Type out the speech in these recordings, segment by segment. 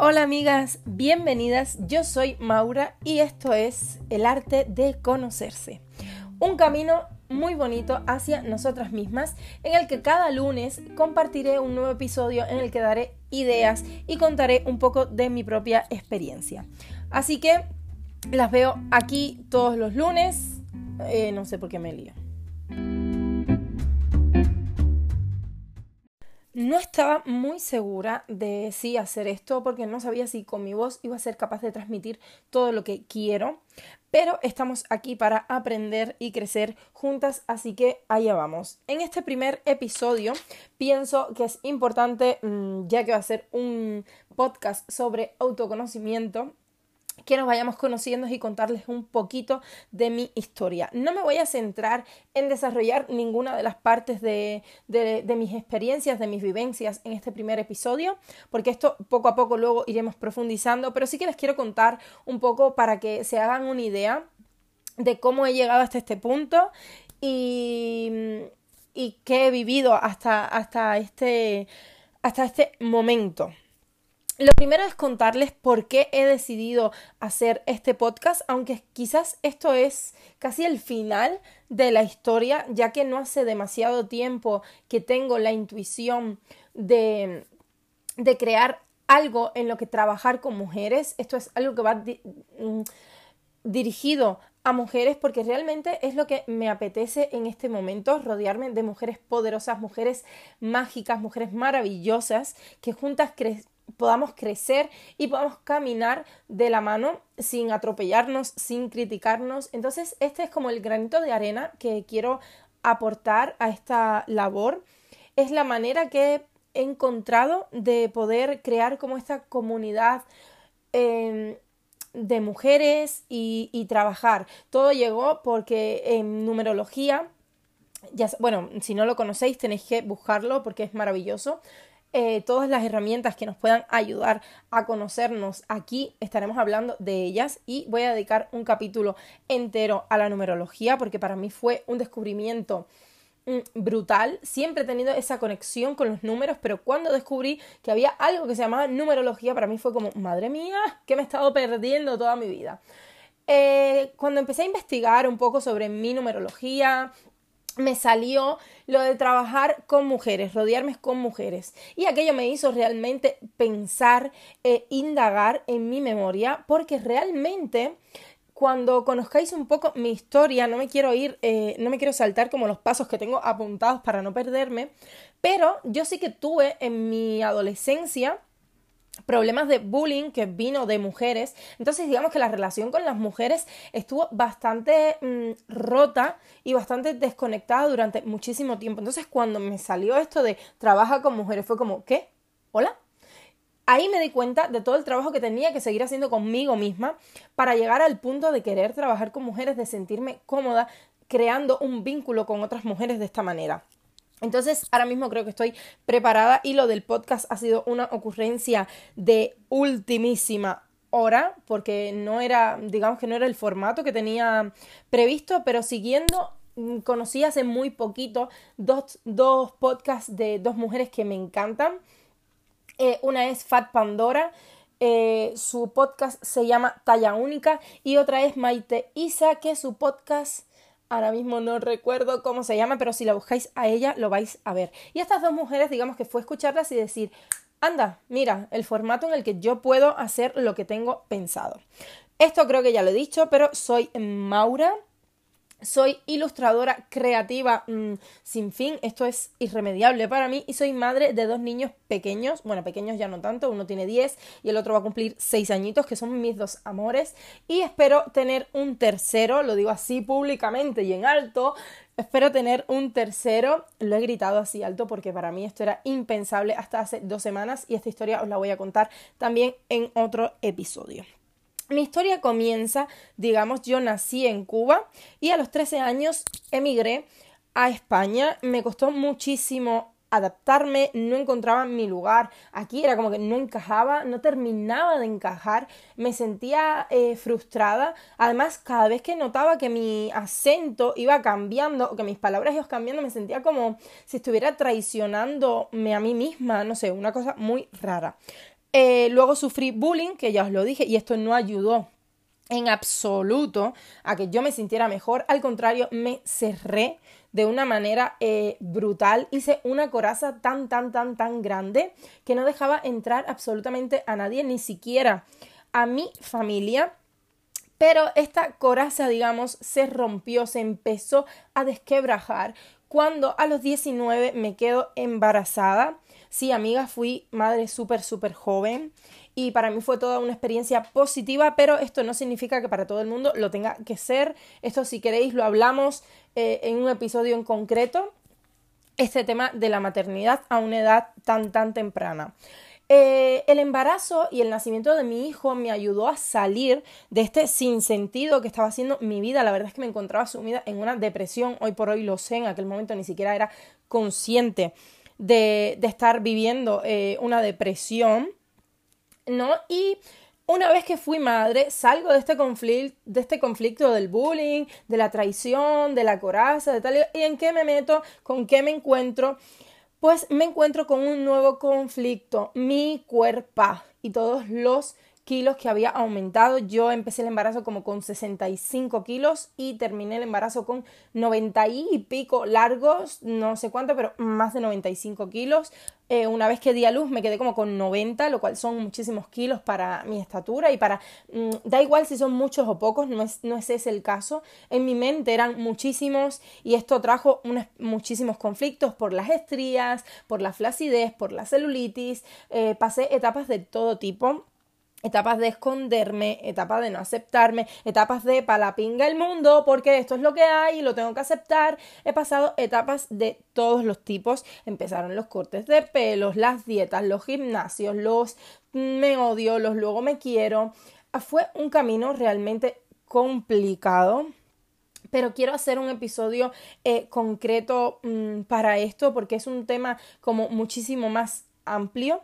Hola amigas, bienvenidas. Yo soy Maura y esto es El arte de conocerse. Un camino muy bonito hacia nosotras mismas en el que cada lunes compartiré un nuevo episodio en el que daré ideas y contaré un poco de mi propia experiencia. Así que las veo aquí todos los lunes. Eh, no sé por qué me lío. No estaba muy segura de si hacer esto porque no sabía si con mi voz iba a ser capaz de transmitir todo lo que quiero, pero estamos aquí para aprender y crecer juntas, así que allá vamos. En este primer episodio pienso que es importante, mm, ya que va a ser un podcast sobre autoconocimiento, que nos vayamos conociendo y contarles un poquito de mi historia. No me voy a centrar en desarrollar ninguna de las partes de, mis experiencias, de mis vivencias en este primer episodio, porque esto poco a poco luego iremos profundizando, pero sí que les quiero contar un poco para que se hagan una idea de cómo he llegado hasta este punto y, y qué he vivido hasta, hasta, este, hasta este momento. Lo primero es contarles por qué he decidido hacer este podcast, aunque quizás esto es casi el final de la historia, ya que no hace demasiado tiempo que tengo la intuición de, de crear algo en lo que trabajar con mujeres. Esto es algo que va mm, dirigido a mujeres porque realmente es lo que me apetece en este momento, rodearme de mujeres poderosas, mujeres mágicas, mujeres maravillosas, que juntas crecen podamos crecer y podamos caminar de la mano sin atropellarnos, sin criticarnos. Entonces, este es como el granito de arena que quiero aportar a esta labor. Es la manera que he encontrado de poder crear como esta comunidad em, de mujeres y, y, trabajar. Todo llegó porque en numerología, ya, bueno, si no lo conocéis tenéis que buscarlo porque es maravilloso. Eh, todas las herramientas que nos puedan ayudar a conocernos aquí estaremos hablando de ellas y voy a dedicar un capítulo entero a la numerología porque para mí fue un descubrimiento mm, brutal. Siempre he tenido esa conexión con los números, pero cuando descubrí que había algo que se llamaba numerología, para mí fue como, madre mía, que me he estado perdiendo toda mi vida. Eh, cuando empecé a investigar un poco sobre mi numerología, me salió lo de trabajar con mujeres, rodearme con mujeres. Y aquello me hizo realmente pensar, e indagar en mi memoria, porque realmente cuando conozcáis un poco mi historia, no me quiero ir, eh, no me quiero saltar como los pasos que tengo apuntados para no perderme, pero yo sí que tuve en mi adolescencia problemas de bullying que vino de mujeres. Entonces digamos que la relación con las mujeres estuvo bastante mm, rota y bastante desconectada durante muchísimo tiempo. Entonces cuando me salió esto de trabaja con mujeres fue como, ¿qué? ¿Hola? Ahí me di cuenta de todo el trabajo que tenía que seguir haciendo conmigo misma para llegar al punto de querer trabajar con mujeres, de sentirme cómoda creando un vínculo con otras mujeres de esta manera. Entonces, ahora mismo creo que estoy preparada y lo del podcast ha sido una ocurrencia de ultimísima hora, porque no era, digamos que no era el formato que tenía previsto, pero siguiendo, mm, conocí hace muy poquito dos, dos podcasts de dos mujeres que me encantan. Eh, una es Fat Pandora, eh, su podcast se llama Talla Única, y otra es Maite Isa, que su podcast Ahora mismo no recuerdo cómo se llama, pero si la buscáis a ella lo vais a ver. Y estas dos mujeres, digamos que fue escucharlas y decir, anda, mira, el formato en el que yo puedo hacer lo que tengo pensado. Esto creo que ya lo he dicho, pero soy Maura soy ilustradora creativa mm, sin fin, esto es irremediable para mí y soy madre de dos niños pequeños, bueno, pequeños ya no tanto, uno tiene 10 y el otro va a cumplir 6 añitos, que son mis dos amores y espero tener un tercero, lo digo así públicamente y en alto, espero tener un tercero, lo he gritado así alto porque para mí esto era impensable hasta hace dos semanas y esta historia os la voy a contar también en otro episodio. Mi historia comienza, digamos, yo nací en Cuba y a los 13 años emigré a España. Me costó muchísimo adaptarme, no encontraba mi lugar. Aquí era como que no encajaba, no terminaba de encajar, me sentía eh, frustrada. Además, cada vez que notaba que mi acento iba cambiando o que mis palabras iban cambiando, me sentía como si estuviera traicionándome a mí misma, no sé, una cosa muy rara. Eh, luego sufrí bullying, que ya os lo dije, y esto no ayudó en absoluto a que yo me sintiera mejor. Al contrario, me cerré de una manera eh, brutal. Hice una coraza tan, tan, tan, tan grande que no dejaba entrar absolutamente a nadie, ni siquiera a mi familia. Pero esta coraza, digamos, se rompió, se empezó a desquebrajar cuando a los 19 me quedo embarazada. Sí, amiga, fui madre súper, súper joven y para mí fue toda una experiencia positiva, pero esto no significa que para todo el mundo lo tenga que ser. Esto si queréis lo hablamos eh, en un episodio en concreto, este tema de la maternidad a una edad tan tan temprana. Eh, el embarazo y el nacimiento de mi hijo me ayudó a salir de este sinsentido que estaba haciendo mi vida. La verdad es que me encontraba sumida en una depresión. Hoy por hoy lo sé, en aquel momento ni siquiera era consciente de, estar viviendo eh, una depresión. ¿no? Y una vez que fui madre, salgo de este, conflicto, de este conflicto del bullying, de la traición, de la coraza, de tal. ¿Y en qué me meto? ¿Con qué me encuentro? Pues me encuentro con un nuevo conflicto, mi cuerpo y todos los kilos que había aumentado. Yo empecé el embarazo como con 65 kilos y terminé el embarazo con 90 y pico largos, no sé cuánto, pero más de 95 kilos. Eh, una vez que di a luz me quedé como con 90, lo cual son muchísimos kilos para mi estatura y para... Mm, da igual si son muchos o pocos, no es, no es ese el caso. En mi mente eran muchísimos y esto trajo muchísimos conflictos por las estrías, por la flacidez, por la celulitis. Eh, pasé etapas de todo tipo etapas de esconderme, etapas de no aceptarme, etapas de palapinga el mundo porque esto es lo que hay y lo tengo que aceptar. He pasado etapas de todos los tipos. Empezaron los cortes de pelos, las dietas, los gimnasios, los me odio, los luego me quiero. Fue un camino realmente complicado. Pero quiero hacer un episodio eh, concreto mm, para esto porque es un tema como muchísimo más amplio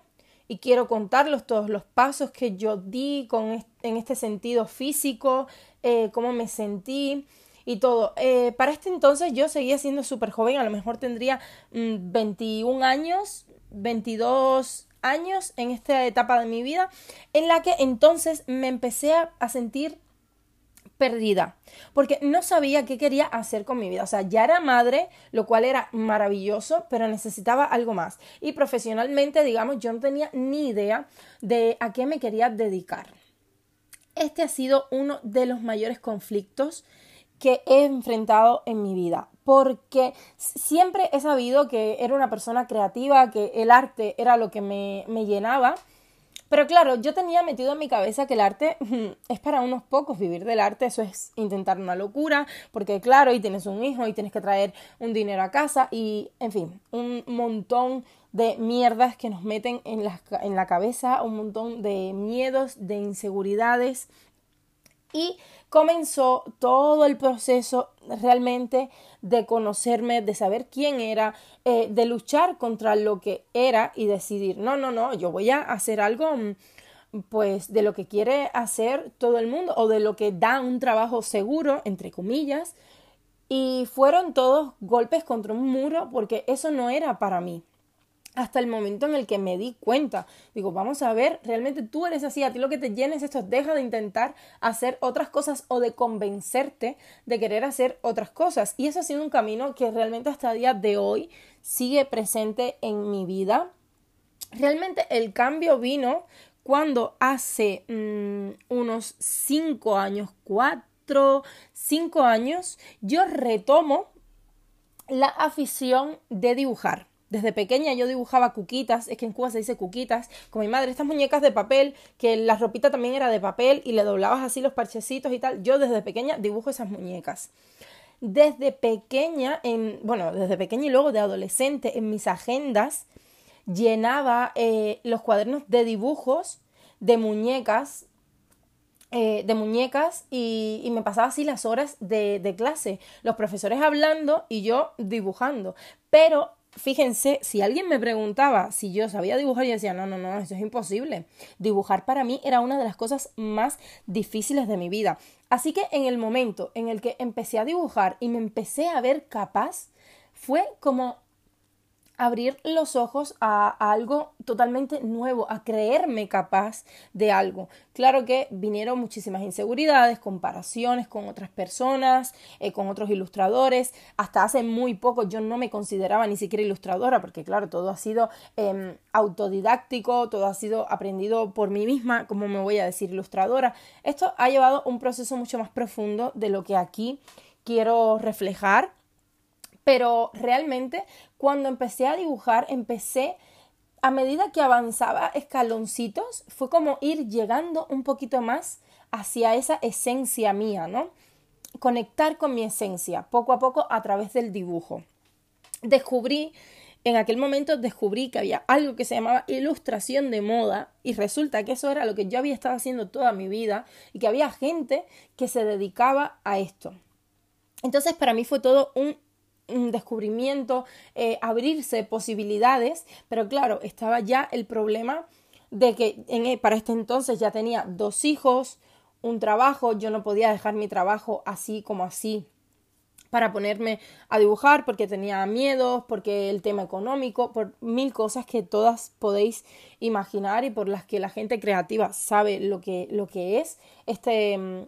y quiero contarlos todos los pasos que yo di con en este sentido físico, eh, cómo me sentí y todo. Eh, para este entonces yo seguía siendo súper joven, a lo mejor tendría 21 mm, años, 22 años en esta etapa de mi vida, en la que entonces me empecé a sentir perdida, porque no sabía qué quería hacer con mi vida. O sea, ya era madre, lo cual era maravilloso, pero necesitaba algo más. Y profesionalmente, digamos, yo no tenía ni idea de a qué me quería dedicar. Este ha sido uno de los mayores conflictos que he enfrentado en mi vida, porque siempre he sabido que era una persona creativa, que el arte era lo que me, me llenaba, pero claro, yo tenía metido en mi cabeza que el arte es para unos pocos, vivir del arte, eso es intentar una locura, porque claro, y tienes un hijo y tienes que traer un dinero a casa y, en fin, un montón de mierdas que nos meten en la, en la cabeza, un montón de miedos, de inseguridades. Y comenzó todo el proceso realmente de conocerme, de saber quién era, eh, de luchar contra lo que era y decidir, no, no, no, yo voy a hacer algo mm, pues de lo que quiere hacer todo el mundo o de lo que da un trabajo seguro, entre comillas, y fueron todos golpes contra un muro porque eso no era para mí hasta el momento en el que me di cuenta. Digo, vamos a ver, realmente tú eres así, a ti lo que te llenes esto, deja de intentar hacer otras cosas o de convencerte de querer hacer otras cosas. Y eso ha sido un camino que realmente hasta el día de hoy sigue presente en mi vida. Realmente el cambio vino cuando hace mm, unos cinco años, cuatro, cinco años, yo retomo la afición de dibujar. Desde pequeña yo dibujaba cuquitas, es que en Cuba se dice cuquitas, con mi madre, estas muñecas de papel, que la ropita también era de papel y le doblabas así los parchecitos y tal. Yo desde pequeña dibujo esas muñecas. Desde pequeña, en, bueno, desde pequeña y luego de adolescente, en mis agendas llenaba eh, los cuadernos de dibujos de muñecas eh, de muñecas y, y, me pasaba así las horas de, de, clase, los profesores hablando y yo dibujando. Pero fíjense, si alguien me preguntaba si yo sabía dibujar, yo decía, no, no, no, eso es imposible. Dibujar para mí era una de las cosas más difíciles de mi vida. Así que en el momento en el que empecé a dibujar y me empecé a ver capaz, fue como abrir los ojos a, algo totalmente nuevo, a creerme capaz de algo. Claro que vinieron muchísimas inseguridades, comparaciones con otras personas, eh, con otros ilustradores. Hasta hace muy poco yo no me consideraba ni siquiera ilustradora, porque claro, todo ha sido em, autodidáctico, todo ha sido aprendido por mí misma, como me voy a decir ilustradora. Esto ha llevado un proceso mucho más profundo de lo que aquí quiero reflejar pero realmente cuando empecé a dibujar, empecé a medida que avanzaba escaloncitos, fue como ir llegando un poquito más hacia esa esencia mía, ¿no? Conectar con mi esencia, poco a poco a través del dibujo. Descubrí, en aquel momento descubrí que había algo que se llamaba ilustración de moda y resulta que eso era lo que yo había estado haciendo toda mi vida y que había gente que se dedicaba a esto. Entonces para mí fue todo un descubrimiento, eh, abrirse posibilidades, pero claro, estaba ya el problema de que e, para este entonces ya tenía dos hijos, un trabajo, yo no podía dejar mi trabajo así como así para ponerme a dibujar porque tenía miedos, porque el tema económico, por mil cosas que todas podéis imaginar y por las que la gente creativa sabe lo que, lo que es este, mm,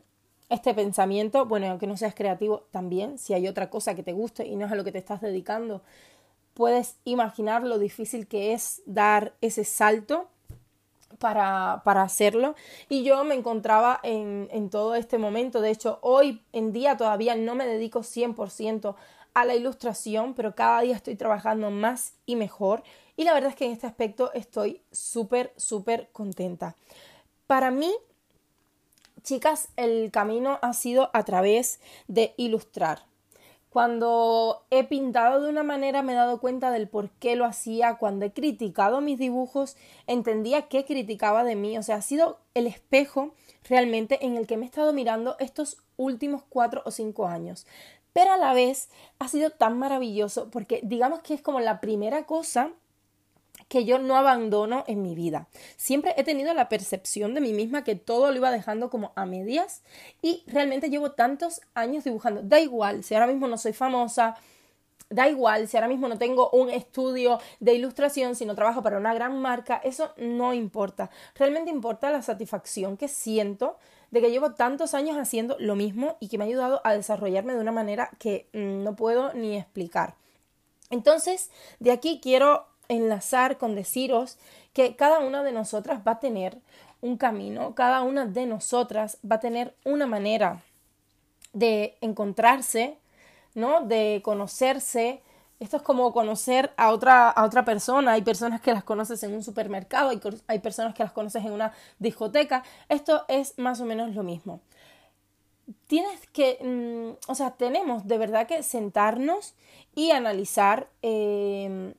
este pensamiento, bueno, aunque no seas creativo también, si hay otra cosa que te guste y no es a lo que te estás dedicando, puedes imaginar lo difícil que es dar ese salto para, para hacerlo. Y yo me encontraba en, en todo este momento, de hecho, hoy en día todavía no me dedico 100% a la ilustración, pero cada día estoy trabajando más y mejor. Y la verdad es que en este aspecto estoy súper, súper contenta. Para mí, Chicas, el camino ha sido a través de ilustrar. Cuando he pintado de una manera me he dado cuenta del por qué lo hacía. Cuando he criticado mis dibujos entendía qué criticaba de mí. O sea, ha sido el espejo realmente en el que me he estado mirando estos últimos cuatro o cinco años. Pero a la vez ha sido tan maravilloso porque digamos que es como la primera cosa que yo no abandono en mi vida. Siempre he tenido la percepción de mí misma que todo lo iba dejando como a medias y realmente llevo tantos años dibujando. Da igual si ahora mismo no soy famosa, da igual si ahora mismo no tengo un estudio de ilustración, si no trabajo para una gran marca, eso no importa. Realmente importa la satisfacción que siento de que llevo tantos años haciendo lo mismo y que me ha ayudado a desarrollarme de una manera que mm, no puedo ni explicar. Entonces, de aquí quiero enlazar con deciros que cada una de nosotras va a tener un camino, cada una de nosotras va a tener una manera de encontrarse, ¿no? De conocerse. Esto es como conocer a otra, a otra persona. Hay personas que las conoces en un supermercado, hay, hay personas que las conoces en una discoteca. Esto es más o menos lo mismo. Tienes que, mm, o sea, tenemos de verdad que sentarnos y analizar eh,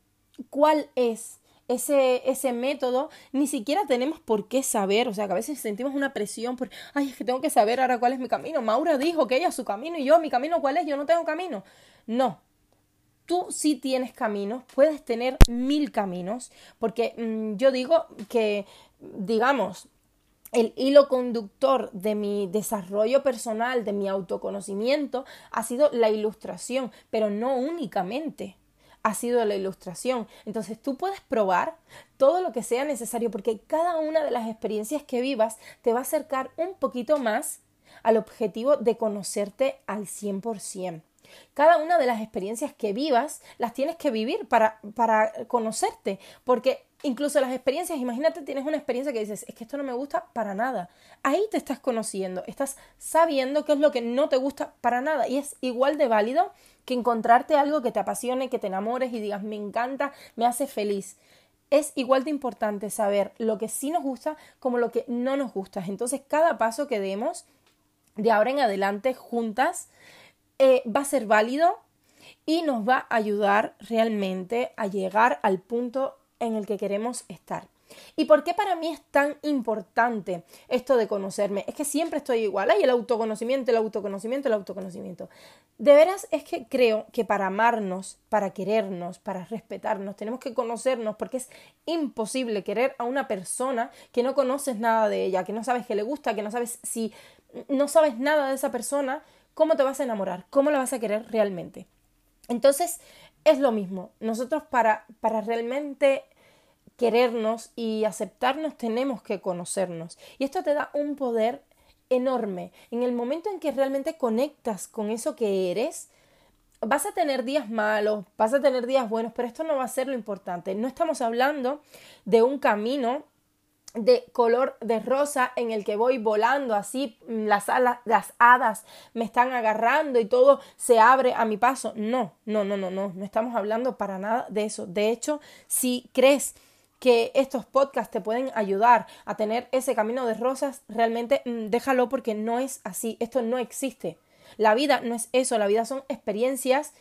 cuál es ese, ese método, ni siquiera tenemos por qué saber, o sea, que a veces sentimos una presión por, ay, es que tengo que saber ahora cuál es mi camino. Maura dijo que ella su camino y yo, mi camino cuál es, yo no tengo camino. No, tú sí tienes caminos, puedes tener mil caminos, porque mm, yo digo que, digamos, el hilo conductor de mi desarrollo personal, de mi autoconocimiento, ha sido la ilustración, pero no únicamente ha sido la ilustración. Entonces tú puedes probar todo lo que sea necesario porque cada una de las experiencias que vivas te va a acercar un poquito más al objetivo de conocerte al 100%. Cada una de las experiencias que vivas las tienes que vivir para, para conocerte, porque incluso las experiencias, imagínate, tienes una experiencia que dices, es que esto no me gusta para nada. Ahí te estás conociendo, estás sabiendo qué es lo que no te gusta para nada y es igual de válido que encontrarte algo que te apasione, que te enamores y digas, me encanta, me hace feliz. Es igual de importante saber lo que sí nos gusta como lo que no nos gusta. Entonces, cada paso que demos de ahora en adelante juntas eh, va a ser válido y nos va a ayudar realmente a llegar al punto en el que queremos estar. ¿Y por qué para mí es tan importante esto de conocerme? Es que siempre estoy igual. Hay el autoconocimiento, el autoconocimiento, el autoconocimiento. De veras es que creo que para amarnos, para querernos, para respetarnos, tenemos que conocernos porque es imposible querer a una persona que no conoces nada de ella, que no sabes que le gusta, que no sabes si no sabes nada de esa persona, ¿cómo te vas a enamorar? ¿Cómo la vas a querer realmente? Entonces, es lo mismo. Nosotros para, para realmente querernos y aceptarnos tenemos que conocernos. Y esto te da un poder enorme. En el momento en que realmente conectas con eso que eres, vas a tener días malos, vas a tener días buenos, pero esto no va a ser lo importante. No estamos hablando de un camino de color de rosa en el que voy volando así, las, alas, las hadas me están agarrando y todo se abre a mi paso. No, no, no, no, no, no estamos hablando para nada de eso. De hecho, si crees que estos podcasts te pueden ayudar a tener ese camino de rosas, realmente mm, déjalo porque no es así, esto no existe. La vida no es eso, la vida son experiencias,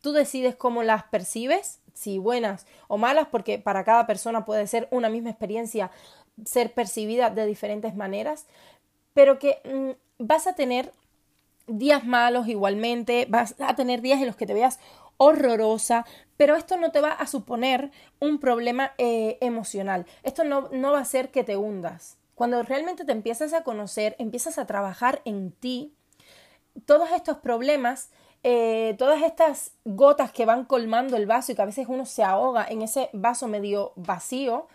tú decides cómo las percibes, si buenas o malas, porque para cada persona puede ser una misma experiencia ser percibida de diferentes maneras, pero que mm, vas a tener días malos igualmente, vas a tener días en los que te veas horrorosa, pero esto no te va a suponer un problema eh, emocional. Esto no, no va a hacer que te hundas. Cuando realmente te empiezas a conocer, empiezas a trabajar en ti, todos estos problemas, eh, todas estas gotas que van colmando el vaso y que a veces uno se ahoga en ese vaso medio vacío,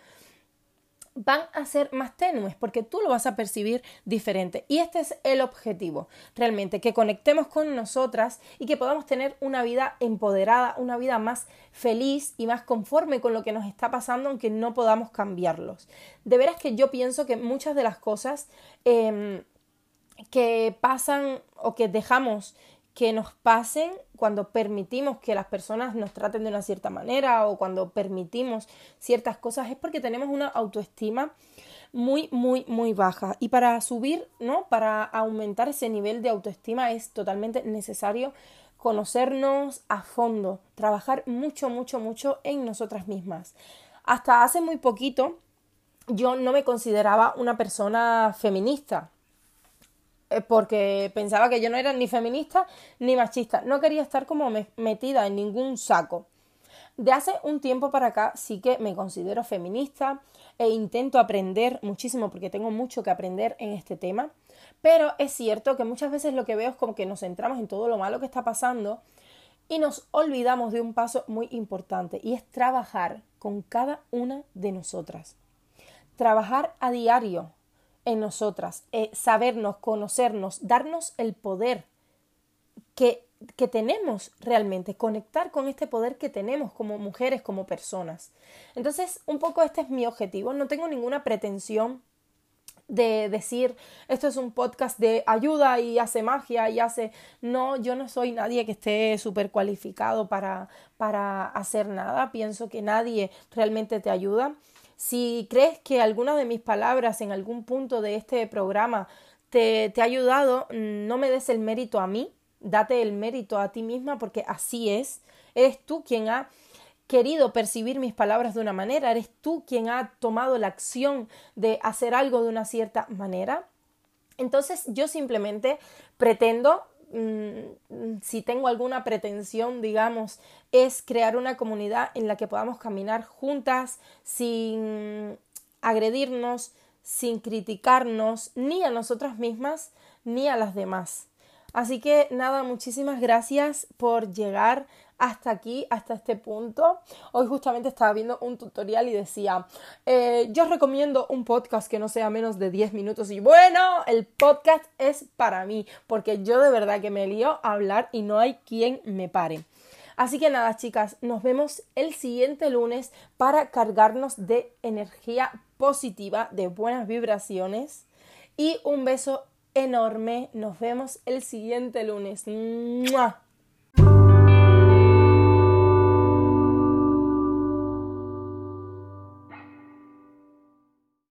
van a ser más tenues porque tú lo vas a percibir diferente. Y este es el objetivo, realmente, que conectemos con nosotras y que podamos tener una vida empoderada, una vida más feliz y más conforme con lo que nos está pasando, aunque no podamos cambiarlos. De veras que yo pienso que muchas de las cosas em, que pasan o que dejamos que nos pasen cuando permitimos que las personas nos traten de una cierta manera o cuando permitimos ciertas cosas es porque tenemos una autoestima muy, muy, muy baja. Y para subir, ¿no? Para aumentar ese nivel de autoestima es totalmente necesario conocernos a fondo, trabajar mucho, mucho, mucho en nosotras mismas. Hasta hace muy poquito yo no me consideraba una persona feminista. Eh, porque pensaba que yo no era ni feminista ni machista. No quería estar como metida en ningún saco. De hace un tiempo para acá sí que me considero feminista e intento aprender muchísimo porque tengo mucho que aprender en este tema. Pero es cierto que muchas veces lo que veo es como que nos centramos en todo lo malo que está pasando y nos olvidamos de un paso muy importante y es trabajar con cada una de nosotras. Trabajar a diario en nosotras, eh, sabernos, conocernos, darnos el poder que, que tenemos realmente, conectar con este poder que tenemos como mujeres, como personas. Entonces, un poco este es mi objetivo. No tengo ninguna pretensión de decir esto es un podcast de ayuda y hace magia y hace no yo no soy nadie que esté súper cualificado para para hacer nada pienso que nadie realmente te ayuda si crees que alguna de mis palabras en algún punto de este programa te, te ha ayudado, no me des el mérito a mí, date el mérito a ti misma porque así es. Eres tú quien ha querido percibir mis palabras de una manera, eres tú quien ha tomado la acción de hacer algo de una cierta manera. Entonces yo simplemente pretendo Mm, si tengo alguna pretensión, digamos, es crear una comunidad en la que podamos caminar juntas sin agredirnos, sin criticarnos, ni a nosotras mismas, ni a las demás. Así que nada, muchísimas gracias por llegar hasta aquí, hasta este punto. Hoy justamente estaba viendo un tutorial y decía, eh, yo recomiendo un podcast que no sea menos de 10 minutos y bueno, el podcast es para mí, porque yo de verdad que me lío a hablar y no hay quien me pare. Así que nada, chicas, nos vemos el siguiente lunes para cargarnos de energía positiva, de buenas vibraciones y un beso enorme. Nos vemos el siguiente lunes.